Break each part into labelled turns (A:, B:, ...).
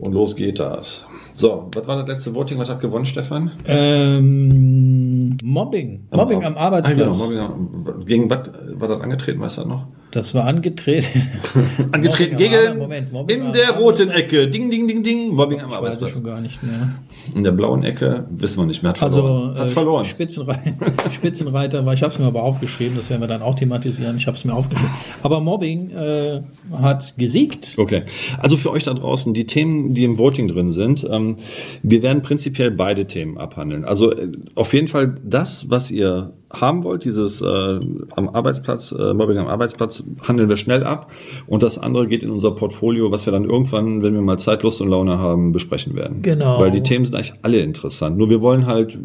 A: Und los geht das. So, was war das letzte Voting? Was hat gewonnen, Stefan?
B: Ähm, Mobbing. Mobbing am Arbeitsplatz.
A: Genau, Mobbing, gegen was war das angetreten, weißt du noch?
B: Das war angetreten.
A: angetreten
B: Mobbing am
A: gegen
B: Moment, Mobbing
A: in
B: am
A: der roten Ecke. Ding, ding, ding, ding. Mobbing am
B: Weiß ich
A: Arbeitsplatz.
B: schon gar nicht mehr.
A: In der blauen Ecke wissen wir nicht mehr. Hat verloren.
B: Also
A: hat
B: äh,
A: verloren.
B: Spitzenreiter, Spitzenreiter war, ich habe es mir aber aufgeschrieben, das werden wir dann auch thematisieren, ich habe es mir aufgeschrieben. Aber Mobbing äh, hat gesiegt.
A: Okay. Also für euch da draußen, die Themen, die im Voting drin sind, ähm, wir werden prinzipiell beide Themen abhandeln. Also äh, auf jeden Fall das, was ihr haben wollt, dieses äh, am Arbeitsplatz, äh, Mobbing am Arbeitsplatz, handeln wir schnell ab. Und das andere geht in unser Portfolio, was wir dann irgendwann, wenn wir mal Zeit, Lust und Laune haben, besprechen werden.
B: Genau.
A: Weil die Themen sind eigentlich alle interessant. Nur wir wollen halt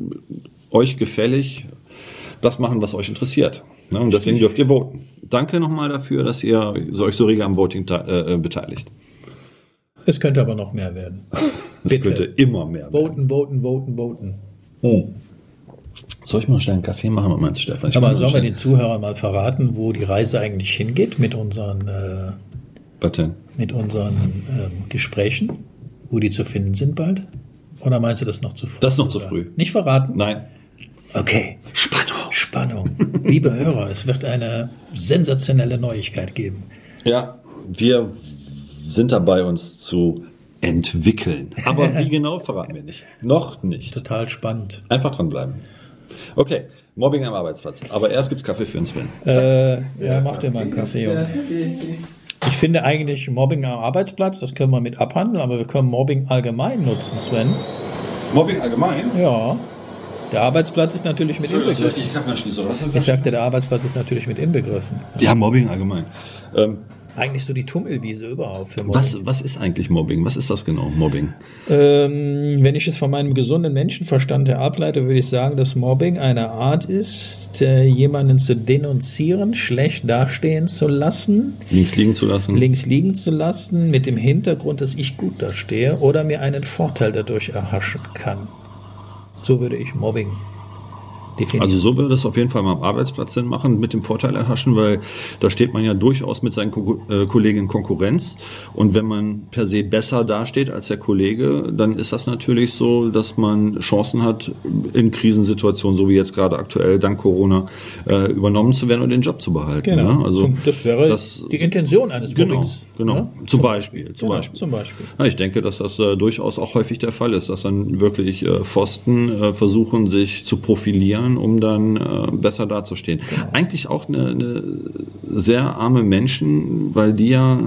A: euch gefällig das machen, was euch interessiert. Ne? Und deswegen dürft ihr voten. Danke nochmal dafür, dass ihr euch so rege am Voting äh, äh, beteiligt.
B: Es könnte aber noch mehr werden.
A: Es könnte immer mehr werden.
B: Voten, voten, voten, voten.
A: Soll ich mal schnell einen Kaffee machen, meinst du, Stefan? Ich
B: Aber sollen wir den Zuhörern mal verraten, wo die Reise eigentlich hingeht mit unseren, äh, mit unseren ähm, Gesprächen? Wo die zu finden sind bald? Oder meinst du das noch zu früh?
A: Das ist noch zu früh.
B: Nicht verraten?
A: Nein.
B: Okay.
A: Spannung.
B: Spannung. Liebe Hörer, es wird eine sensationelle Neuigkeit geben.
A: Ja, wir sind dabei, uns zu entwickeln. Aber wie genau, verraten wir nicht. Noch nicht.
B: Total spannend.
A: Einfach dranbleiben. Okay, Mobbing am Arbeitsplatz. Aber erst gibt's Kaffee für den Sven.
B: Äh, ja, mach dir mal einen Kaffee. Junge. Ich finde eigentlich Mobbing am Arbeitsplatz, das können wir mit abhandeln, aber wir können Mobbing allgemein nutzen, Sven.
A: Mobbing allgemein?
B: Ja. Der Arbeitsplatz ist natürlich mit inbegriffen.
A: die Kaffeemaschine, oder was ist
B: Ich sagte, der Arbeitsplatz ist natürlich mit inbegriffen.
A: Ja, Mobbing allgemein. Ähm,
B: Eigentlich so die Tummelwiese überhaupt für Mobbing.
A: was, was ist eigentlich Mobbing? Was ist das genau, Mobbing?
B: Ähm, wenn ich es von meinem gesunden Menschenverstand her ableite, würde ich sagen, dass Mobbing eine Art ist, äh, jemanden zu denunzieren, schlecht dastehen zu lassen,
A: Links liegen zu lassen?
B: links liegen zu lassen, mit dem Hintergrund, dass ich gut dastehe oder mir einen Vorteil dadurch erhaschen kann. So würde ich Mobbing definieren.
A: Also so würde es auf jeden Fall mal am Arbeitsplatz Sinn machen, mit dem Vorteil erhaschen, weil da steht man ja durchaus mit seinen Ko äh, Kollegen in Konkurrenz. Und wenn man per se besser dasteht als der Kollege, dann ist das natürlich so, dass man Chancen hat, in Krisensituationen, so wie jetzt gerade aktuell dank Corona, äh, übernommen zu werden und den Job zu behalten.
B: genau.
A: Ne? Also
B: Zum, das wäre
A: das-
B: die Intention eines
A: Genau,
B: Mobbings.
A: genau.
B: ne?
A: Zum Beispiel, zum
B: genau,
A: Beispiel.
B: Zum Beispiel.
A: Ja, ich denke, dass das äh, durchaus auch häufig der Fall ist, dass dann wirklich äh, Pfosten äh, versuchen, sich zu profilieren, um dann äh, besser dazustehen. Eigentlich auch eine, eine sehr arme Menschen, weil die ja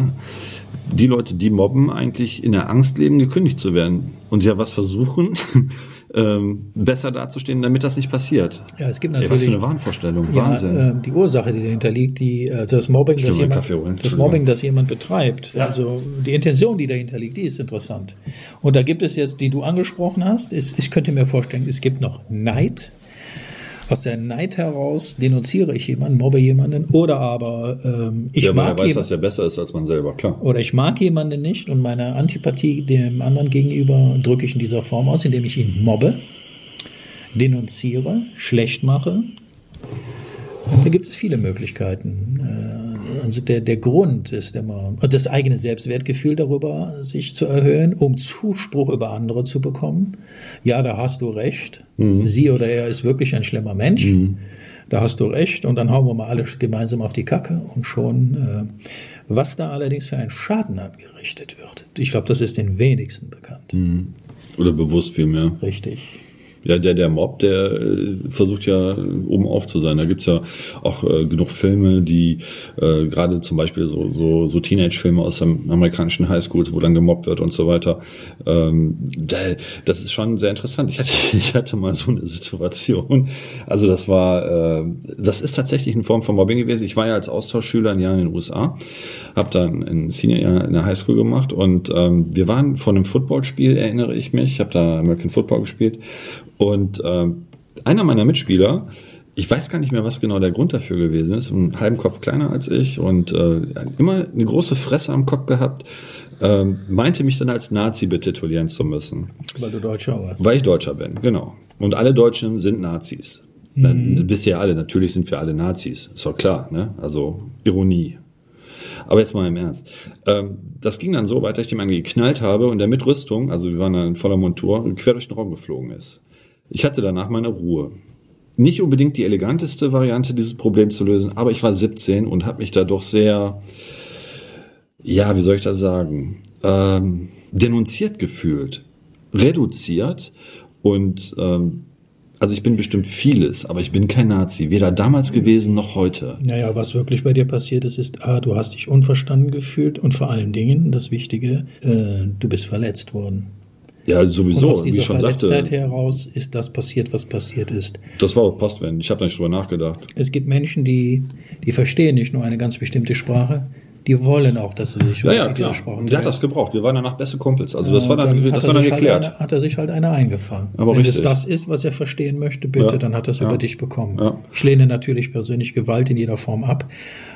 A: die Leute, die mobben, eigentlich in der Angst leben, gekündigt zu werden und ja was versuchen, ähm, besser dazustehen, damit das nicht passiert.
B: Ja, es gibt
A: Ey, was
B: natürlich.
A: für eine Wahnvorstellung.
B: Ja,
A: Wahnsinn.
B: äh, die Ursache, die dahinter liegt, die, also das Mobbing, das jemand,
A: holen.
B: das. Mobbing, das jemand betreibt. Also die Intention, die dahinter liegt, die ist interessant. Und da gibt es jetzt, die du angesprochen hast, ist, ich könnte mir vorstellen, es gibt noch Neid. Aus der Neid heraus denunziere ich jemanden, mobbe jemanden oder aber ähm, ich
A: ja,
B: mag
A: weiß,
B: jemanden.
A: dass er besser ist als man selber, klar.
B: Oder ich mag jemanden nicht und meine Antipathie dem anderen gegenüber drücke ich in dieser Form aus, indem ich ihn mobbe, denunziere, schlecht mache. Da gibt es viele Möglichkeiten. Äh, Also der, der Grund ist immer, das eigene Selbstwertgefühl darüber sich zu erhöhen, um Zuspruch über andere zu bekommen. Ja, da hast du recht. Sie oder er ist wirklich ein schlimmer Mensch. Da hast du recht. Und dann hauen wir mal alle gemeinsam auf die Kacke und schon. Äh, was da allerdings für einen Schaden angerichtet wird, ich glaube, das ist den wenigsten bekannt.
A: Oder bewusst vielmehr.
B: Richtig.
A: Ja, der, der Mob, der äh, versucht ja oben auf zu sein. Da gibt's ja auch äh, genug Filme, die äh, gerade zum Beispiel so, so, so Teenage-Filme aus den amerikanischen Highschools, wo dann gemobbt wird und so weiter. Ähm, da, das ist schon sehr interessant. Ich hatte, ich hatte mal so eine Situation. Also das war, äh, das ist tatsächlich eine Form von Mobbing gewesen. Ich war ja als Austauschschüler ein Jahr in den USA, habe dann ein Senior-Jahr in der Highschool gemacht und ähm, wir waren vor einem Footballspiel, erinnere ich mich. Ich habe da American Football gespielt und ähm, einer meiner Mitspieler, ich weiß gar nicht mehr, was genau der Grund dafür gewesen ist, einen halben Kopf kleiner als ich und äh, immer eine große Fresse am Kopf gehabt, ähm, meinte mich dann als Nazi betitulieren zu müssen.
B: Weil du Deutscher warst.
A: Weil ich Deutscher bin, genau. Und alle Deutschen sind Nazis. Dann wisst ihr ja alle, natürlich sind wir alle Nazis. Ist doch klar, ne? Also Ironie. Aber jetzt mal im Ernst. Ähm, das ging dann so weiter, ich dem einen geknallt habe und der mit Rüstung, also wir waren dann in voller Montur, quer durch den Raum geflogen ist. Ich hatte danach meine Ruhe. Nicht unbedingt die eleganteste Variante, dieses Problem zu lösen, aber ich war 17 und habe mich da doch sehr, ja, wie soll ich das sagen, ähm, denunziert gefühlt, reduziert und ähm, also ich bin bestimmt vieles, aber ich bin kein Nazi, weder damals gewesen noch heute.
B: Naja, was wirklich bei dir passiert ist, ist, A, du hast dich unverstanden gefühlt und vor allen Dingen, das Wichtige, äh, du bist verletzt worden.
A: Ja, sowieso,
B: und aus
A: wie ich schon
B: Verletztheit
A: sagte.
B: heraus ist das passiert, was passiert ist.
A: Das war auch Postwende, ich habe da nicht drüber nachgedacht.
B: Es gibt Menschen, die, die verstehen nicht nur eine ganz bestimmte Sprache, die wollen auch, dass sie sich
A: Ja,
B: über
A: ja, klar.
B: Sprache
A: Und der hat das gebraucht. Wir waren danach beste Kumpels. Also das war dann,
B: hat
A: das war dann
B: halt
A: geklärt.
B: Eine, hat er sich halt eine eingefangen.
A: Aber
B: Wenn
A: richtig.
B: es das ist, was er verstehen möchte, bitte,
A: Ja.
B: dann hat er es
A: Ja.
B: über dich bekommen.
A: Ja.
B: Ich lehne natürlich persönlich Gewalt in jeder Form ab.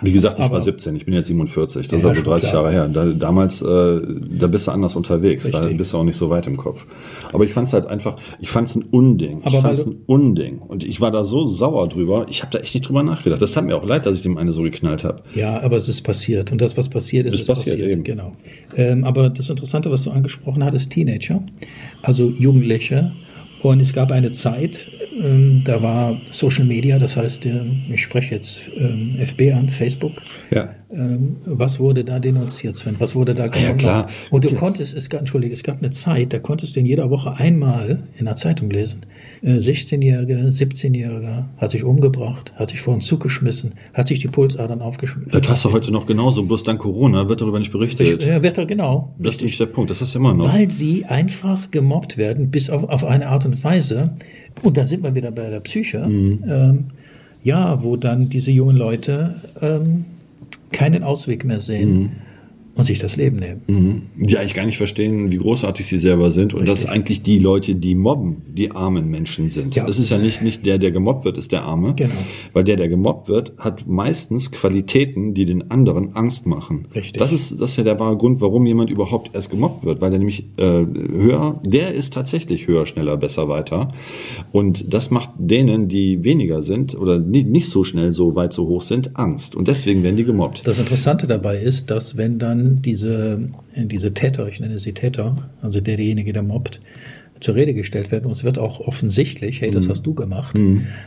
A: Wie gesagt, ich
B: Aber-
A: war 17, ich bin jetzt 47, das ist
B: Ja,
A: also
B: schon
A: 30
B: klar.
A: Jahre her. Da, damals, äh, da bist du anders unterwegs, da
B: Richtig.
A: bist du auch nicht so weit im Kopf. Aber ich fand es halt einfach, ich fand es ein Unding.
B: Aber
A: ich fand es ein Unding. Und ich war da so sauer drüber, ich habe da echt nicht drüber nachgedacht. Das tat mir auch leid, dass ich dem eine so geknallt habe.
B: Ja, aber es ist passiert. Und das, was passiert ist,
A: Ist
B: ist,
A: passiert,
B: passiert.
A: eben.
B: Genau. Ähm, aber das Interessante, was du angesprochen hattest, Teenager, also Jugendliche. Und es gab eine Zeit, ähm, da war Social Media, das heißt, äh, ich spreche jetzt ähm, FB an, Facebook.
A: Ja.
B: Ähm, was wurde da denunziert, Sven? Was wurde da
A: ja, klar.
B: Und du konntest, es gab, entschuldige, es gab eine Zeit, da konntest du in jeder Woche einmal in der Zeitung lesen. Äh, 16-Jährige, 17-Jähriger hat sich umgebracht, hat sich vor den Zug geschmissen, hat sich die Pulsadern aufgeschmissen.
A: Das hast du heute noch genauso, bloß dank Corona wird darüber nicht berichtet.
B: Ja, wird er genau.
A: das ist nicht der Punkt, das ist immer noch.
B: Weil sie einfach gemobbt werden, bis auf, auf eine Art und Weise. Und da sind wir wieder bei der Psyche.
A: Mhm.
B: Ähm, ja, wo dann diese jungen Leute ähm, keinen Ausweg mehr sehen
A: Mhm.
B: Und sich das Leben nehmen.
A: Mhm. die eigentlich gar nicht verstehen, wie großartig sie selber sind und dass eigentlich die Leute, die mobben, die armen Menschen sind.
B: Ja.
A: Das ist ja nicht, nicht der, der gemobbt wird, ist der Arme.
B: Genau.
A: Weil der, der gemobbt wird, hat meistens Qualitäten, die den anderen Angst machen.
B: Richtig.
A: Das ist, das ist ja der wahre Grund, warum jemand überhaupt erst gemobbt wird, weil der nämlich äh, höher, der ist tatsächlich höher, schneller, besser, weiter. Und das macht denen, die weniger sind oder nicht, nicht so schnell, so weit, so hoch sind, Angst. Und deswegen werden die gemobbt.
B: Das Interessante dabei ist, dass wenn dann diese, diese Täter, ich nenne sie Täter, also der, derjenige, der mobbt, zur Rede gestellt werden und es wird auch offensichtlich, hey, das
A: Mhm.
B: hast du gemacht,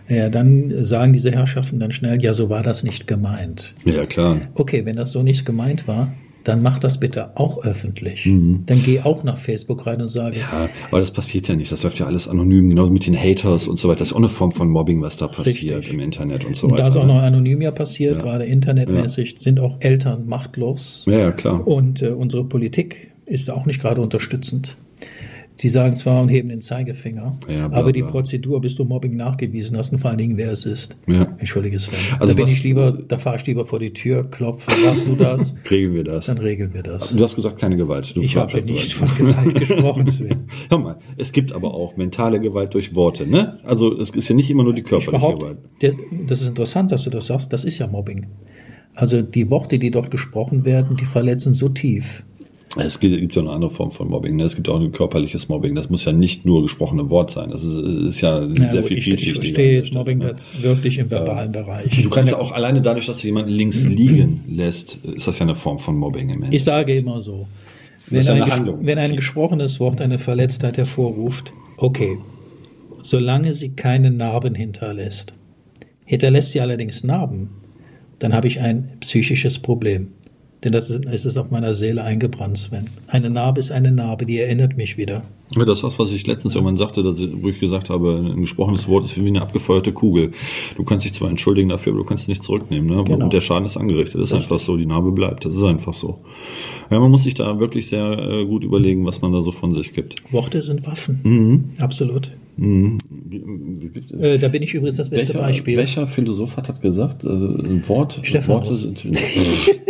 B: ja, dann sagen diese Herrschaften dann schnell, ja, so war das nicht gemeint.
A: Ja, klar.
B: Okay, wenn das so nicht gemeint war, dann mach das bitte auch öffentlich. Dann geh auch nach Facebook rein und sage,
A: Mhm. Ja, aber das passiert ja nicht. Das läuft ja alles anonym, genauso mit den Haters und so weiter. Das ist auch eine Form von Mobbing, was da passiert
B: Richtig.
A: im Internet und so
B: und
A: weiter.
B: da es auch noch anonym ja passiert, gerade internetmäßig, sind auch Eltern machtlos.
A: ja, ja, klar.
B: Und äh, unsere Politik ist auch nicht gerade unterstützend. Sie sagen zwar und heben den Zeigefinger,
A: Ja, bla,
B: aber die. Prozedur, bis du Mobbing nachgewiesen hast und vor allen Dingen, wer es ist.
A: Ja.
B: Entschuldige Sven.
A: Also
B: da bin
A: was-
B: ich lieber, da fahre ich lieber vor die Tür, klopfe, warst du das?
A: Regeln wir das.
B: Dann regeln wir das.
A: Du hast gesagt, keine Gewalt. Du
B: Ich habe nicht
A: Gewalt.
B: von Gewalt gesprochen, Sven.
A: Hör mal, es gibt aber auch mentale Gewalt durch Worte, ne? Also es ist ja nicht immer nur die
B: Ich
A: körperliche Gewalt.
B: das ist interessant, dass du das sagst, das ist ja Mobbing. Also die Worte, die dort gesprochen werden, die verletzen so tief.
A: Es gibt, ja eine andere Form von Mobbing. Ne? Es gibt auch ein körperliches Mobbing. Das muss ja nicht nur gesprochene Wort sein. Das ist, ist ja
B: Ja,
A: sehr viel
B: ich, ich
A: vielschichtiger.
B: verstehe jetzt Mobbing
A: ne?
B: wirklich im verbalen Bereich.
A: Du kannst ja auch alleine dadurch, dass du jemanden links liegen lässt, ist das ja eine Form von Mobbing im Endeffekt.
B: Ich sage immer so, wenn,
A: ja
B: ein, wenn ein gesprochenes Wort eine Verletztheit hervorruft, okay, solange sie keine Narben hinterlässt. Hinterlässt sie allerdings Narben, dann habe ich ein psychisches Problem. Denn das ist, es ist auf meiner Seele eingebrannt, Sven. Eine Narbe ist eine Narbe, die erinnert mich wieder.
A: Ja, das ist das, was ich letztens irgendwann sagte, dass ich, wo ich gesagt habe, ein gesprochenes Wort ist wie eine abgefeuerte Kugel. Du kannst dich zwar entschuldigen dafür, aber du kannst es nicht zurücknehmen. Ne?
B: Genau.
A: Und der Schaden ist angerichtet. Das ist einfach so, die Narbe bleibt. Das ist einfach so. Ja, man muss sich da wirklich sehr äh, gut überlegen, was man da so von sich gibt.
B: Worte sind Waffen.
A: Mhm.
B: Absolut.
A: Gibt-
B: Äh, da bin ich übrigens das beste
A: Welcher,
B: Beispiel.
A: welcher Philosoph hat das gesagt? Also ein Wort,
B: Stephanus.
A: Worte sind.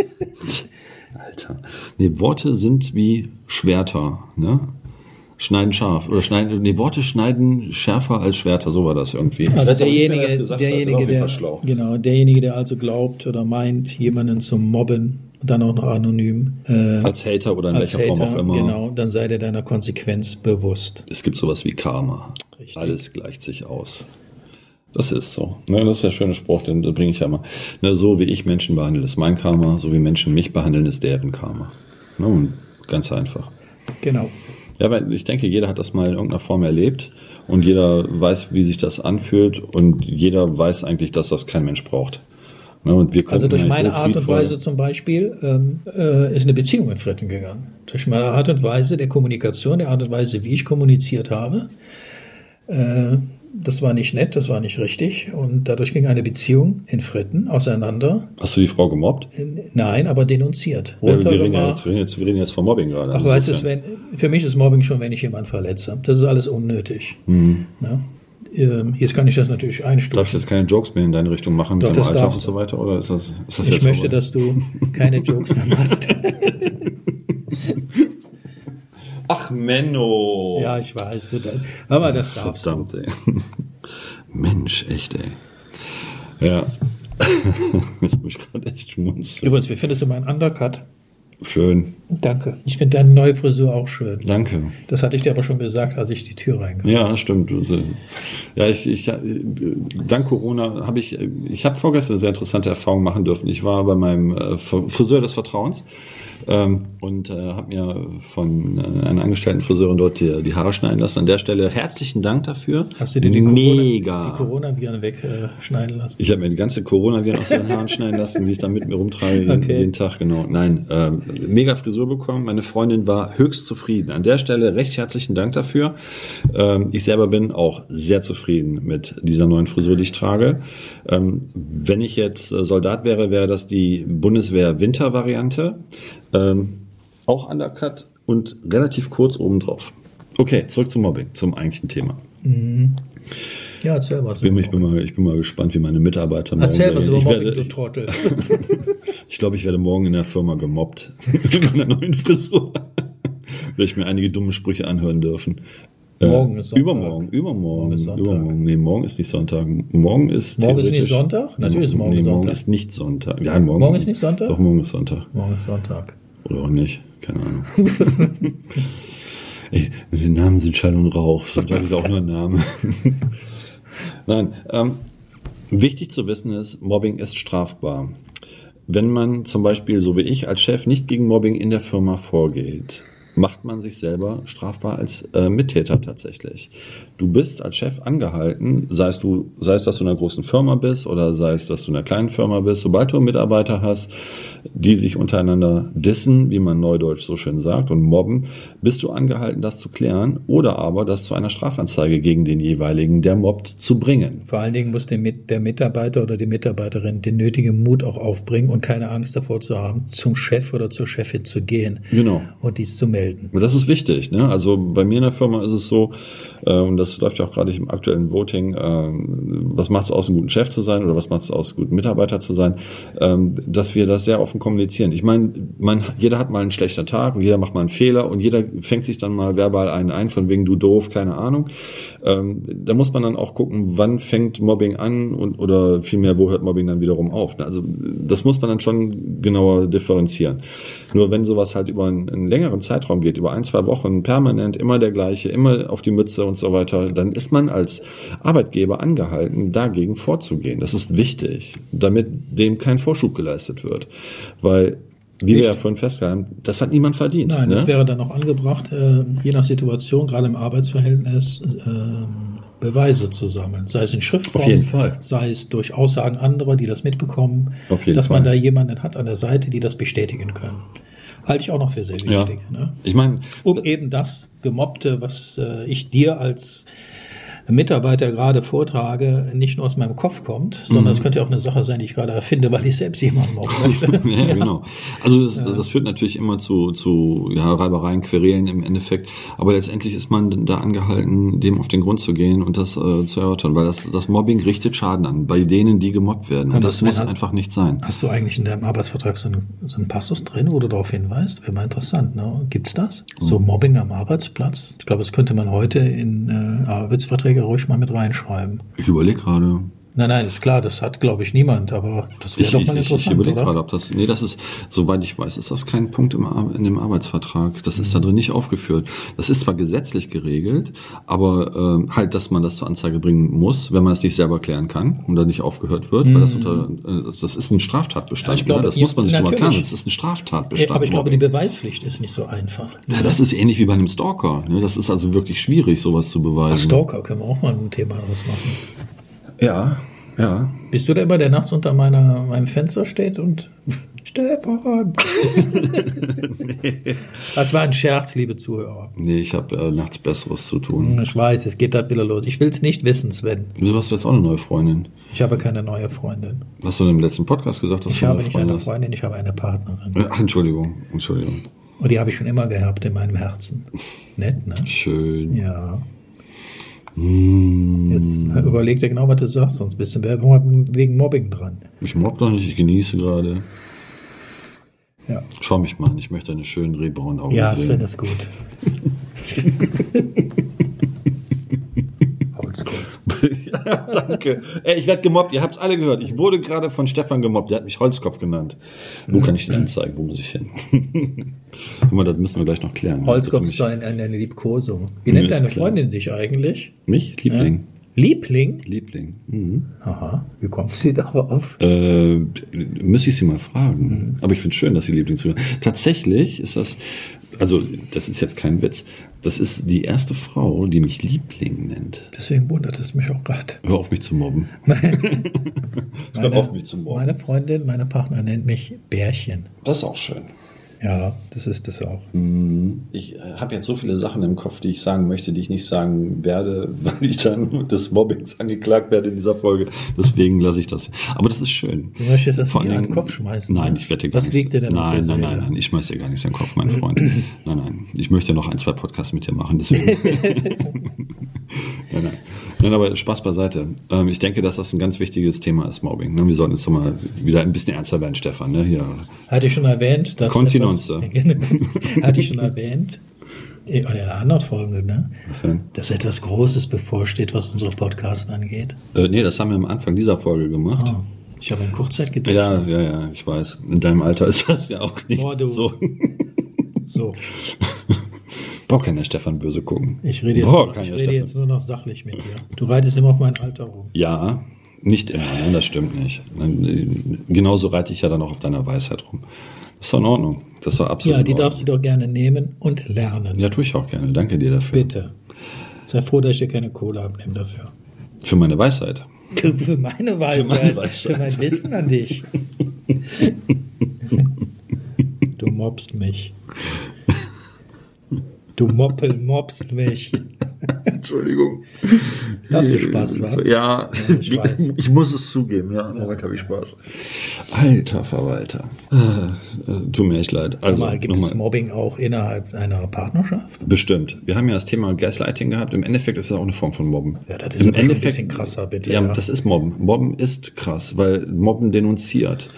A: Alter. Nee, Worte sind wie Schwerter, ne? Schneiden scharf. Oder schneiden, nee, Worte schneiden schärfer als Schwerter, so war das irgendwie. Ich
B: Also derjenige,
A: hat,
B: derjenige, der, genau, derjenige, der also glaubt oder meint, jemanden zu mobben und dann auch noch anonym äh,
A: Als Hater oder in
B: als
A: welcher Form
B: Hater,
A: auch immer.
B: genau, dann sei dir deiner Konsequenz bewusst.
A: Es gibt sowas wie Karma.
B: Richtig.
A: Alles gleicht sich aus. Das ist so. Ne, das ist der schöne Spruch, den bringe ich ja immer. Ne, so wie ich Menschen behandle, ist mein Karma. So wie Menschen mich behandeln, ist deren Karma. Ne, ganz einfach.
B: Genau.
A: Ja, weil ich denke, jeder hat das mal in irgendeiner Form erlebt und jeder weiß, wie sich das anfühlt und jeder weiß eigentlich, dass das kein Mensch braucht. Ne, und wir
B: Also durch meine
A: so
B: Art und Weise zum Beispiel ähm, äh, ist eine Beziehung in Fritten gegangen. Durch meine Art und Weise der Kommunikation, der Art und Weise, wie ich kommuniziert habe. Äh, das war nicht nett, das war nicht richtig. Und dadurch ging eine Beziehung in Fritten auseinander.
A: Hast du die Frau gemobbt?
B: Nein, aber denunziert.
A: Ja, wir, reden ja jetzt, wir, reden jetzt, wir reden jetzt von Mobbing gerade.
B: Ach,
A: Also
B: weißt du, wenn, für mich ist Mobbing schon, wenn ich jemanden verletze. Das ist alles unnötig.
A: Mhm.
B: Ne? Ähm, jetzt kann ich das natürlich einstufen.
A: Darf ich jetzt keine Jokes mehr in deine Richtung machen
B: Doch, das
A: Alter und so weiter? Oder ist das, ist das
B: Ich möchte,
A: vorbei?
B: dass du keine Jokes mehr machst.
A: Ach, Menno!
B: ja, ich weiß, du dann. Aber das darfst du.
A: Verdammt, ey. Mensch, echt, ey. Ja. Jetzt muss ich gerade echt schmunzeln.
B: Übrigens, wie findest du meinen Undercut?
A: Schön.
B: Danke. Ich finde deine neue Frisur auch schön.
A: Danke.
B: Das hatte ich dir aber schon gesagt, als ich die Tür reinkam.
A: Ja, stimmt. Also, Ja, ich, ich, äh, dank Corona habe ich, ich habe vorgestern eine sehr interessante Erfahrung machen dürfen. Ich war bei meinem äh, Friseur des Vertrauens ähm, und äh, habe mir von äh, einer angestellten Friseurin dort die, die Haare schneiden lassen. An der Stelle herzlichen Dank dafür.
B: Hast du dir die
A: Mega.
B: Corona, die Corona-Viren wegschneiden lassen?
A: Ich habe mir die ganze Corona-Viren aus den Haaren schneiden lassen, die ich dann mit mir rumtrage jeden,
B: Okay.
A: jeden Tag, genau. Nein, ähm, mega Frisur bekommen. Meine Freundin war höchst zufrieden. An der Stelle recht herzlichen Dank dafür. Ähm, ich selber bin auch sehr zufrieden mit dieser neuen Frisur, die ich trage. Ähm, wenn ich jetzt äh, Soldat wäre, wäre das die Bundeswehr-Winter-Variante. Ähm, auch Undercut und relativ kurz obendrauf. Okay, zurück zum Mobbing, zum eigentlichen Thema.
B: Ja, erzähl was.
A: Bin, ich, bin mal, ich bin mal gespannt, wie meine Mitarbeiter morgen
B: Erzähl was über
A: ich,
B: Mobbing,
A: werde,
B: du Trottel.
A: ich glaube, ich werde morgen in der Firma gemobbt mit meiner neuen Frisur. Werde ich mir einige dumme Sprüche anhören dürfen. Äh,
B: Morgen ist Sonntag.
A: Übermorgen, übermorgen,
B: Morgen ist Sonntag.
A: übermorgen. Nee, morgen ist nicht Sonntag. Morgen ist
B: Morgen ist nicht Sonntag? Natürlich ist morgen
A: nee, morgen
B: Sonntag.
A: ist nicht Sonntag. Ja, morgen,
B: Morgen ist nicht Sonntag?
A: Doch, morgen ist Sonntag.
B: Morgen ist Sonntag.
A: Oder auch nicht. Keine Ahnung. Ey, die Namen sind Schall und Rauch. Sonntag ist auch nur ein Name. Nein, ähm, wichtig zu wissen ist, Mobbing ist strafbar. Wenn man zum Beispiel, so wie ich, als Chef nicht gegen Mobbing in der Firma vorgeht, macht man sich selber strafbar als äh, Mittäter tatsächlich. Du bist als Chef angehalten, sei es, du, sei es, dass du in einer großen Firma bist oder sei es, dass du in einer kleinen Firma bist, sobald du Mitarbeiter hast, die sich untereinander dissen, wie man neudeutsch so schön sagt, und mobben, bist du angehalten, das zu klären oder aber das zu einer Strafanzeige gegen den jeweiligen, der mobbt, zu bringen.
B: Vor allen Dingen muss der, Mit- der Mitarbeiter oder die Mitarbeiterin den nötigen Mut auch aufbringen und keine Angst davor zu haben, zum Chef oder zur Chefin zu gehen
A: Genau.
B: und dies zu melden.
A: Und das ist wichtig. Ne? Also bei mir in der Firma ist es so, und das läuft ja auch gerade im aktuellen Voting, äh, was macht es aus, ein guter Chef zu sein oder was macht es aus, ein guter Mitarbeiter zu sein, ähm, dass wir das sehr offen kommunizieren. Ich meine, man, jeder hat mal einen schlechten Tag und jeder macht mal einen Fehler und jeder fängt sich dann mal verbal einen ein, von wegen du doof, keine Ahnung. Ähm, da muss man dann auch gucken, wann fängt Mobbing an und oder vielmehr, wo hört Mobbing dann wiederum auf. Also das muss man dann schon genauer differenzieren. Nur wenn sowas halt über einen, einen längeren Zeitraum geht, über ein, zwei Wochen, permanent, immer der gleiche, immer auf die Mütze und so weiter, dann ist man als Arbeitgeber angehalten, dagegen vorzugehen. Das ist wichtig, damit dem kein Vorschub geleistet wird. Weil, wie wir ja vorhin festgehalten haben, das hat niemand verdient.
B: Nein,
A: ne?
B: das wäre dann auch angebracht, äh, je nach Situation, gerade im Arbeitsverhältnis, ähm, Beweise zu sammeln. Sei es in Schriftform,
A: Fall.
B: sei es durch Aussagen anderer, die das mitbekommen, dass man da
A: Fall.
B: jemanden hat an der Seite, die das bestätigen können. Halte ich auch noch für sehr
A: ja.
B: wichtig. Ne?
A: Ich meine,
B: Um eben das Gemobbte, was äh, ich dir als Mitarbeiter gerade vortrage, nicht nur aus meinem Kopf kommt, sondern
A: Mhm.
B: es könnte ja auch eine Sache sein, die ich gerade erfinde, weil ich selbst jemanden mobben möchte.
A: ja, genau. Also das, das führt natürlich immer zu, zu ja, Reibereien, Querelen im Endeffekt. Aber letztendlich ist man da angehalten, dem auf den Grund zu gehen und das äh, zu erörtern, weil das, das Mobbing richtet Schaden an bei denen, die gemobbt werden. Und
B: Aber
A: das muss
B: hat-
A: einfach nicht sein.
B: Hast du eigentlich in deinem Arbeitsvertrag so einen, so einen Passus drin, wo du darauf hinweist? Wäre mal interessant, ne? Gibt's das? So
A: Hm.
B: Mobbing am Arbeitsplatz? Ich glaube, das könnte man heute in äh, Arbeitsverträge ruhig mal mit reinschreiben.
A: Ich überlege gerade.
B: Nein, nein, ist klar, das hat, glaube ich, niemand, aber das wäre doch mal
A: ich, ich, ich
B: interessant,
A: überlege gerade, ob das. Nee, das ist, soweit ich weiß, ist das kein Punkt im, in dem Arbeitsvertrag. Das ist da
B: Mhm.
A: drin nicht aufgeführt. Das ist zwar gesetzlich geregelt, aber ähm, halt, dass man das zur Anzeige bringen muss, wenn man es nicht selber klären kann und dann nicht aufgehört wird, weil das unter äh, das ist ein Straftatbestand.
B: Mhm. Ja, ich glaube,
A: ne? Das
B: ja,
A: muss man sich drüber
B: natürlich.
A: klären. Das ist ein Straftatbestand.
B: aber ich glaube, die. Beweispflicht ist nicht so einfach.
A: ja, das ist ähnlich wie bei einem Stalker. Ne? Das ist also wirklich schwierig, sowas zu beweisen.
B: Stalker können wir auch mal ein Thema draus machen.
A: Ja, ja.
B: Bist du der immer, der nachts unter meiner, meinem Fenster steht und Stefan? Das war ein Scherz, liebe Zuhörer.
A: Nee, ich habe äh, nachts Besseres zu tun.
B: Ich weiß, es geht halt wieder los. Ich will es nicht wissen, Sven.
A: Wieso hast du jetzt auch eine neue Freundin?
B: Ich habe keine neue Freundin.
A: Hast du im letzten Podcast gesagt, dass
B: Ich
A: du
B: habe
A: eine
B: nicht
A: Freundin
B: eine
A: hast?
B: Freundin, ich habe eine Partnerin.
A: Ach, Entschuldigung, Entschuldigung.
B: Und die habe ich schon immer gehabt in meinem Herzen. Nett, ne?
A: Schön.
B: Ja.
A: Hm.
B: Jetzt überleg dir genau, was du sagst, sonst bist du wegen Mobbing dran.
A: Ich mobb doch nicht, ich genieße gerade.
B: Ja,
A: Schau mich mal an, ich möchte deine schönen rehbraunen Augen
B: ja
A: sehen.
B: Sven ist gut. Holzkopf.
A: ja, danke. Ey, ich werde gemobbt, ihr habt es alle gehört. Ich wurde gerade von Stefan gemobbt, der hat mich Holzkopf genannt. Wo kann ich dich anzeigen? Wo muss ich hin? Guck mal, das müssen wir gleich noch klären.
B: Holzkopf
A: Also
B: ist
A: für
B: so ein, eine Liebkosung. Wie nennt deine
A: klar.
B: Freundin sich eigentlich?
A: mich? Liebling.
B: Liebling?
A: Liebling. Mhm.
B: Aha, wie kommt sie darauf?
A: Äh, müsste ich sie mal
B: Mhm.
A: fragen. Aber ich finde schön, dass sie Liebling zu Tatsächlich ist das, also das ist jetzt kein Witz, das ist die erste Frau, die mich Liebling nennt.
B: Deswegen wundert es mich auch gerade.
A: Hör auf mich zu mobben.
B: Meine,
A: auf mich zu mobben.
B: meine Freundin, meine Partner nennt mich Bärchen.
A: Das ist auch schön.
B: Ja, das ist es auch.
A: Ich äh, habe jetzt so viele Sachen im Kopf, die ich sagen möchte, die ich nicht sagen werde, weil ich dann des Mobbings angeklagt werde in dieser Folge. Deswegen lasse ich das. Aber das ist schön.
B: Du möchtest das
A: Vor
B: mir an den Kopf schmeißen.
A: Nein,
B: ne?
A: ich wette gar
B: Was
A: nichts.
B: liegt dir denn auf
A: nein, nein,
B: Seele?
A: nein, nein, ich schmeiß dir gar nichts an den Kopf, mein Freund. nein, nein, ich möchte noch ein, zwei Podcasts mit dir machen, deswegen. nein, nein. Nein, aber Spaß beiseite. Ähm, ich denke, dass das ein ganz wichtiges Thema ist, Mobbing. Ne? Wir sollten jetzt mal wieder ein bisschen ernster werden, Stefan. Ne? Hier.
B: Hatte ich schon erwähnt, dass.
A: Kontinenze.
B: Etwas, hatte ich schon erwähnt, eh, in einer anderen Folge, ne?
A: Was denn?
B: dass etwas Großes bevorsteht, was unsere Podcasts angeht.
A: Äh, nee, das haben wir am Anfang dieser Folge gemacht.
B: Oh, ich habe ein Kurzzeitgedächtnis.
A: Ja, ja, ja, ich weiß. In deinem Alter ist das ja auch nicht
B: Boah, du.
A: so.
B: So,
A: Boah, kann der Stefan böse gucken.
B: ich rede, jetzt,
A: Boah, kann
B: ich rede
A: Stefan.
B: jetzt nur noch sachlich mit dir. Du reitest immer auf mein Alter rum.
A: Ja, nicht immer, nein, das stimmt nicht. Nein, Genauso reite ich ja dann auch auf deiner Weisheit rum. Das ist doch in Ordnung. Das ist doch absolut
B: Ja, die darfst du doch gerne nehmen und lernen.
A: Ja, tue ich auch gerne. Danke dir dafür.
B: Bitte. Sei froh, dass ich dir keine Kohle abnehme dafür.
A: Für meine Weisheit.
B: Für meine Weisheit.
A: Weisheit.
B: Für mein Wissen an dich. Du mobst mich. Du Moppel mobst mich.
A: Entschuldigung.
B: Hast du Spaß, wa?
A: Ja,
B: ich weiß.
A: ich muss es zugeben. Ja, im Moment habe ich Spaß. Alter Verwalter. Äh, äh, tut mir echt leid. Also,
B: Mal, gibt es. Mobbing auch innerhalb einer Partnerschaft?
A: Bestimmt. Wir haben ja das Thema Gaslighting gehabt. Im Endeffekt ist es auch eine Form von Mobben.
B: Ja, das ist
A: Im
B: schon ein bisschen krasser, bitte,
A: Ja,
B: ja.
A: das ist Mobben. Mobben ist krass, weil Mobben denunziert.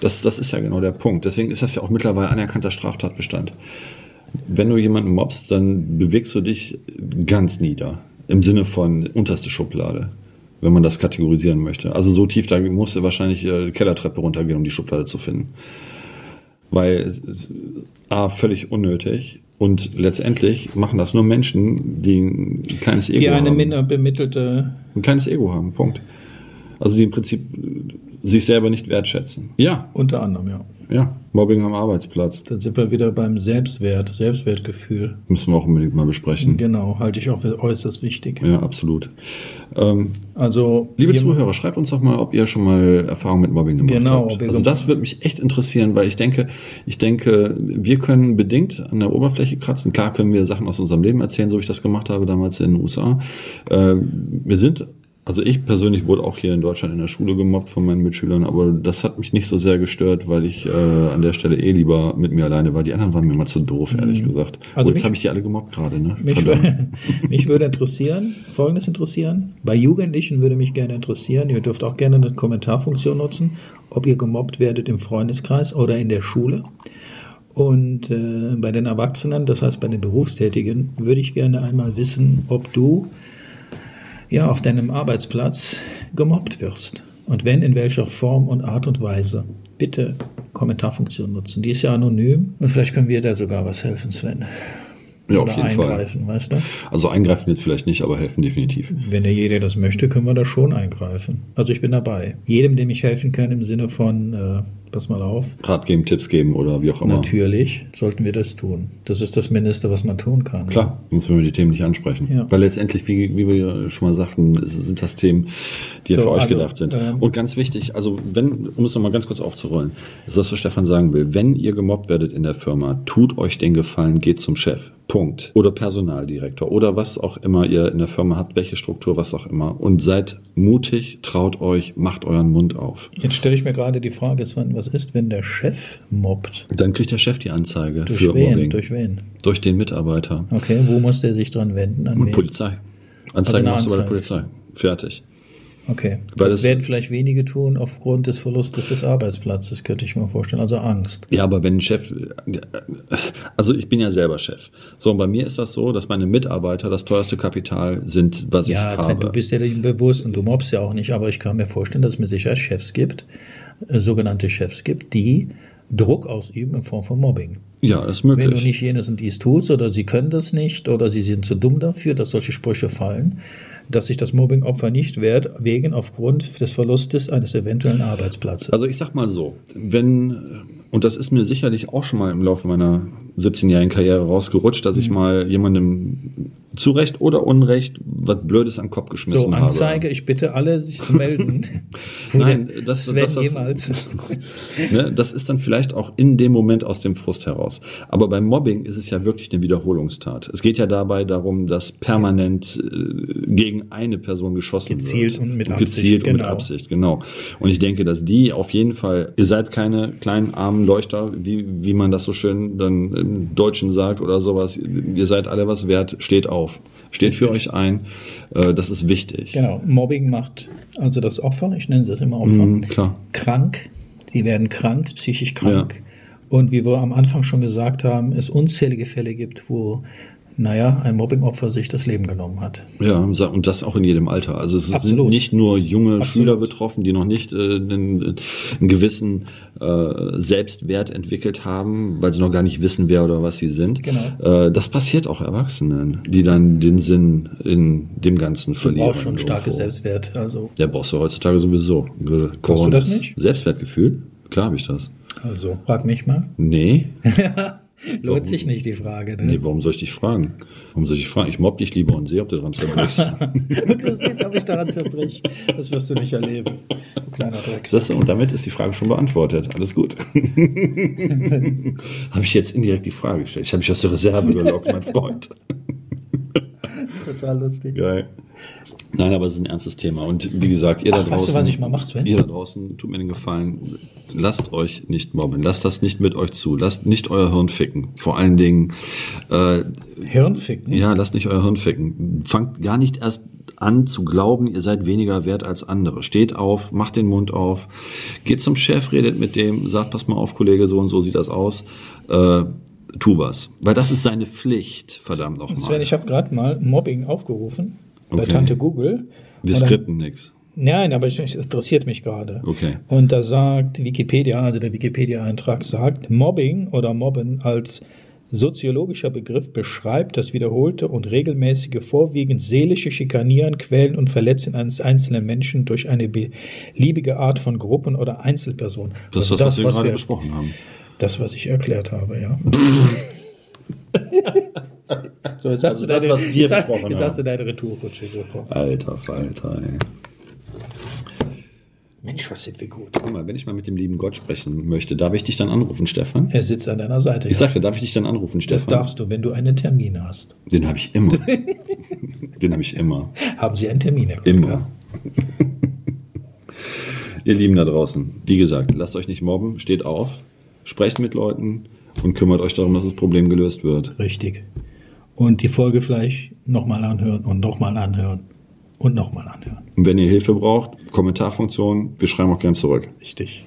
A: Das, das ist ja genau der Punkt. Deswegen ist das ja auch mittlerweile anerkannter Straftatbestand. Wenn du jemanden mobst, dann bewegst du dich ganz nieder. Im Sinne von unterste Schublade. Wenn man das kategorisieren möchte. Also so tief, da musst du wahrscheinlich äh, die Kellertreppe runtergehen, um die Schublade zu finden. Weil A, völlig unnötig und letztendlich machen das nur Menschen, die ein kleines Ego
B: Die eine
A: haben.
B: minder bemittelte.
A: ein kleines Ego haben, Punkt. Also die im Prinzip äh, sich selber nicht wertschätzen. Ja,
B: Unter anderem, ja.
A: ja, Mobbing am Arbeitsplatz.
B: Dann sind wir wieder beim Selbstwert, Selbstwertgefühl.
A: Müssen wir auch unbedingt mal besprechen.
B: Genau, halte ich auch für äußerst wichtig.
A: Ja, absolut. Ähm,
B: Also,
A: liebe Zuhörer, schreibt uns doch mal, ob ihr schon mal Erfahrung mit Mobbing gemacht
B: Genau,
A: habt. Also das würde mich echt interessieren, weil ich denke, ich denke, wir können bedingt an der Oberfläche kratzen. Klar können wir Sachen aus unserem Leben erzählen, so wie ich das gemacht habe damals in den USA. Äh, wir sind also ich persönlich wurde auch hier in Deutschland in der Schule gemobbt von meinen Mitschülern, aber das hat mich nicht so sehr gestört, weil ich äh, an der Stelle eh lieber mit mir alleine war. Die anderen waren mir immer zu doof, ehrlich gesagt.
B: Also
A: Und jetzt habe ich die alle gemobbt gerade, ne?
B: Mich, mich würde interessieren, Folgendes interessieren. Bei Jugendlichen würde mich gerne interessieren, ihr dürft auch gerne eine Kommentarfunktion nutzen, ob ihr gemobbt werdet im Freundeskreis oder in der Schule. Und äh, bei den Erwachsenen, das heißt bei den Berufstätigen, würde ich gerne einmal wissen, ob du ja, auf deinem Arbeitsplatz gemobbt wirst. Und wenn, in welcher Form und Art und Weise. Bitte Kommentarfunktion nutzen. Die ist ja anonym und vielleicht können wir da sogar was helfen, Sven.
A: Ja, auf jeden
B: eingreifen,
A: Fall.
B: weißt du?
A: Also eingreifen jetzt vielleicht nicht, aber helfen definitiv.
B: Wenn der jeder das möchte, können wir da schon eingreifen. Also ich bin dabei. Jedem, dem ich helfen kann, im Sinne von, äh, pass mal auf,
A: Rat geben, Tipps geben oder wie auch immer.
B: natürlich sollten wir das tun. Das ist das Mindeste, was man tun kann.
A: Klar, sonst würden wir die Themen nicht ansprechen.
B: Ja.
A: Weil letztendlich, wie, wie wir schon mal sagten, sind das Themen, die ja
B: So,
A: für euch
B: also,
A: gedacht sind.
B: ähm,
A: Und ganz wichtig, also wenn, um es nochmal ganz kurz aufzurollen, ist das, was Stefan sagen will, wenn ihr gemobbt werdet in der Firma, tut euch den Gefallen, geht zum Chef. Punkt. Oder Personaldirektor oder was auch immer ihr in der Firma habt, welche Struktur, was auch immer. Und seid mutig, traut euch, macht euren Mund auf.
B: Jetzt stelle ich mir gerade die Frage, was ist, wenn der Chef mobbt?
A: Dann kriegt der Chef die Anzeige
B: Durch
A: für
B: wen?
A: Mobbing.
B: Durch wen?
A: Durch den Mitarbeiter.
B: Okay, wo muss der sich dran wenden? An?
A: Polizei. Anzeigen
B: eine
A: machst du bei der
B: Anzeige.
A: Polizei. Fertig.
B: Okay.
A: Weil
B: das, werden vielleicht wenige tun aufgrund des Verlustes des Arbeitsplatzes, könnte ich mir vorstellen. Also Angst.
A: Ja, aber wenn ein Chef, also ich bin ja selber Chef. So, und bei mir ist das so, dass meine Mitarbeiter das teuerste Kapital sind, was
B: Ja,
A: ich habe.
B: du bist ja dem bewusst und du mobbst ja auch nicht, aber ich kann mir vorstellen, dass es mit Sicherheit Chefs gibt, äh, sogenannte Chefs gibt, die Druck ausüben in Form von Mobbing.
A: ja, das ist
B: Wenn du
A: möglich.
B: nicht jenes und dies tust oder sie können das nicht oder sie sind zu dumm dafür, dass solche Sprüche fallen, dass sich das Mobbing-Opfer nicht wehrt, wegen aufgrund des Verlustes eines eventuellen Arbeitsplatzes.
A: Also ich sag mal so, wenn, und das ist mir sicherlich auch schon mal im Laufe meiner 17-jährigen Karriere rausgerutscht, dass
B: Mhm.
A: ich mal jemandem zu Recht oder Unrecht was Blödes an den Kopf geschmissen
B: so, Anzeige, ich bitte alle, sich zu melden.
A: Nein, das,
B: Sven
A: das, das,
B: jemals.
A: ne, das ist dann vielleicht auch in dem Moment aus dem Frust heraus. Aber beim Mobbing ist es ja wirklich eine Wiederholungstat. Es geht ja dabei darum, dass permanent äh, gegen eine Person geschossen
B: Gezielt
A: wird.
B: und mit
A: Gezielt
B: Absicht,
A: und mit
B: genau.
A: Absicht, genau. Und ich denke, dass die auf jeden Fall, ihr seid keine kleinen armen Leuchter, wie, wie man das so schön dann im Deutschen sagt oder sowas. Ihr seid alle was wert, steht auf. Steht für euch ein. Äh, das ist wichtig.
B: Genau, Mobbing macht also das Opfer, ich nenne das immer Opfer,
A: Mhm, klar.
B: krank. Sie werden krank, psychisch krank. Und wie wir am Anfang schon gesagt haben, es unzählige Fälle gibt, wo, naja, ein Mobbingopfer sich das Leben genommen hat.
A: Ja, und das auch in jedem Alter. Also es sind
B: Absolut.
A: nicht nur junge
B: Absolut.
A: Schüler betroffen, die noch nicht äh, einen, einen gewissen äh, Selbstwert entwickelt haben, weil sie noch gar nicht wissen, wer oder was sie sind.
B: Genau.
A: Äh, das passiert auch Erwachsenen, die dann den Sinn in dem Ganzen
B: Du
A: verlieren.
B: brauchst schon starkes. Selbstwert. Also,
A: Ja, brauchst du heutzutage sowieso.
B: Hast du das nicht?
A: Selbstwertgefühl? Klar habe ich das.
B: also frag mich mal.
A: Nee.
B: Lohnt sich nicht die Frage. Ne?
A: Nee, warum soll ich dich fragen? Warum soll ich dich fragen? Ich mobb dich lieber und sehe, ob du dran zerbrichst.
B: Und du siehst, ob ich daran zerbrich. Das wirst du nicht erleben. Du kleiner Dreck.
A: Du, und damit ist die Frage schon beantwortet. Alles gut. habe ich jetzt indirekt die Frage gestellt. Ich habe mich aus der Reserve gelockt, mein Freund.
B: Total lustig.
A: Geil. Nein, aber es ist ein ernstes Thema. Und wie gesagt, ihr da
B: Ach,
A: draußen.
B: weißt du, was ich mal mach, Sven?
A: Ihr da draußen, tut mir den Gefallen, lasst euch nicht mobben. Lasst das nicht mit euch zu. Lasst nicht euer Hirn ficken. Vor allen Dingen, äh,
B: Hirnficken.
A: ja, lasst nicht euer Hirn ficken. Fangt gar nicht erst an zu glauben, ihr seid weniger wert als andere. Steht auf, macht den Mund auf, geht zum Chef, redet mit dem, sagt, pass mal auf, Kollege, so und so sieht das aus. Äh, tu was. Weil das ist seine Pflicht, verdammt
B: Sven,
A: nochmal.
B: ich habe gerade mal Mobbing aufgerufen bei
A: Okay.
B: Tante Google.
A: Wir skripten nix.
B: Nein, aber es interessiert mich gerade.
A: Okay.
B: Und da sagt Wikipedia, also der Wikipedia-Eintrag sagt, Mobbing oder Mobben als soziologischer Begriff beschreibt das wiederholte und regelmäßige vorwiegend seelische Schikanieren, Quälen und Verletzen eines einzelnen Menschen durch eine beliebige Art von Gruppen oder Einzelpersonen.
A: Das ist
B: Also
A: das, was wir gerade besprochen haben.
B: Das, was ich erklärt habe, ja. so, jetzt hast
A: Also
B: du
A: das,
B: deine,
A: was wir
B: jetzt,
A: besprochen
B: jetzt
A: haben.
B: hast du deine Retourrutsche bekommen.
A: Alter Falter, ey.
B: Mensch, was sind wir gut.
A: Guck mal, wenn ich mal mit dem lieben Gott sprechen möchte, darf ich dich dann anrufen, Stefan?
B: Er sitzt an deiner Seite.
A: Ich
B: ja.
A: sage, darf ich dich dann anrufen,
B: Das
A: Stefan?
B: darfst du, wenn du einen Termin hast.
A: Den habe ich immer. Den habe ich immer.
B: Haben Sie einen Termin, Herr?
A: Immer. Ihr Lieben da draußen, wie gesagt, lasst euch nicht mobben, steht auf, sprecht mit Leuten und kümmert euch darum, dass das Problem gelöst wird.
B: Richtig. Und die Folge vielleicht nochmal anhören und nochmal anhören und nochmal anhören.
A: Und wenn ihr Hilfe braucht, Kommentarfunktion, wir schreiben auch gern zurück.
B: Richtig.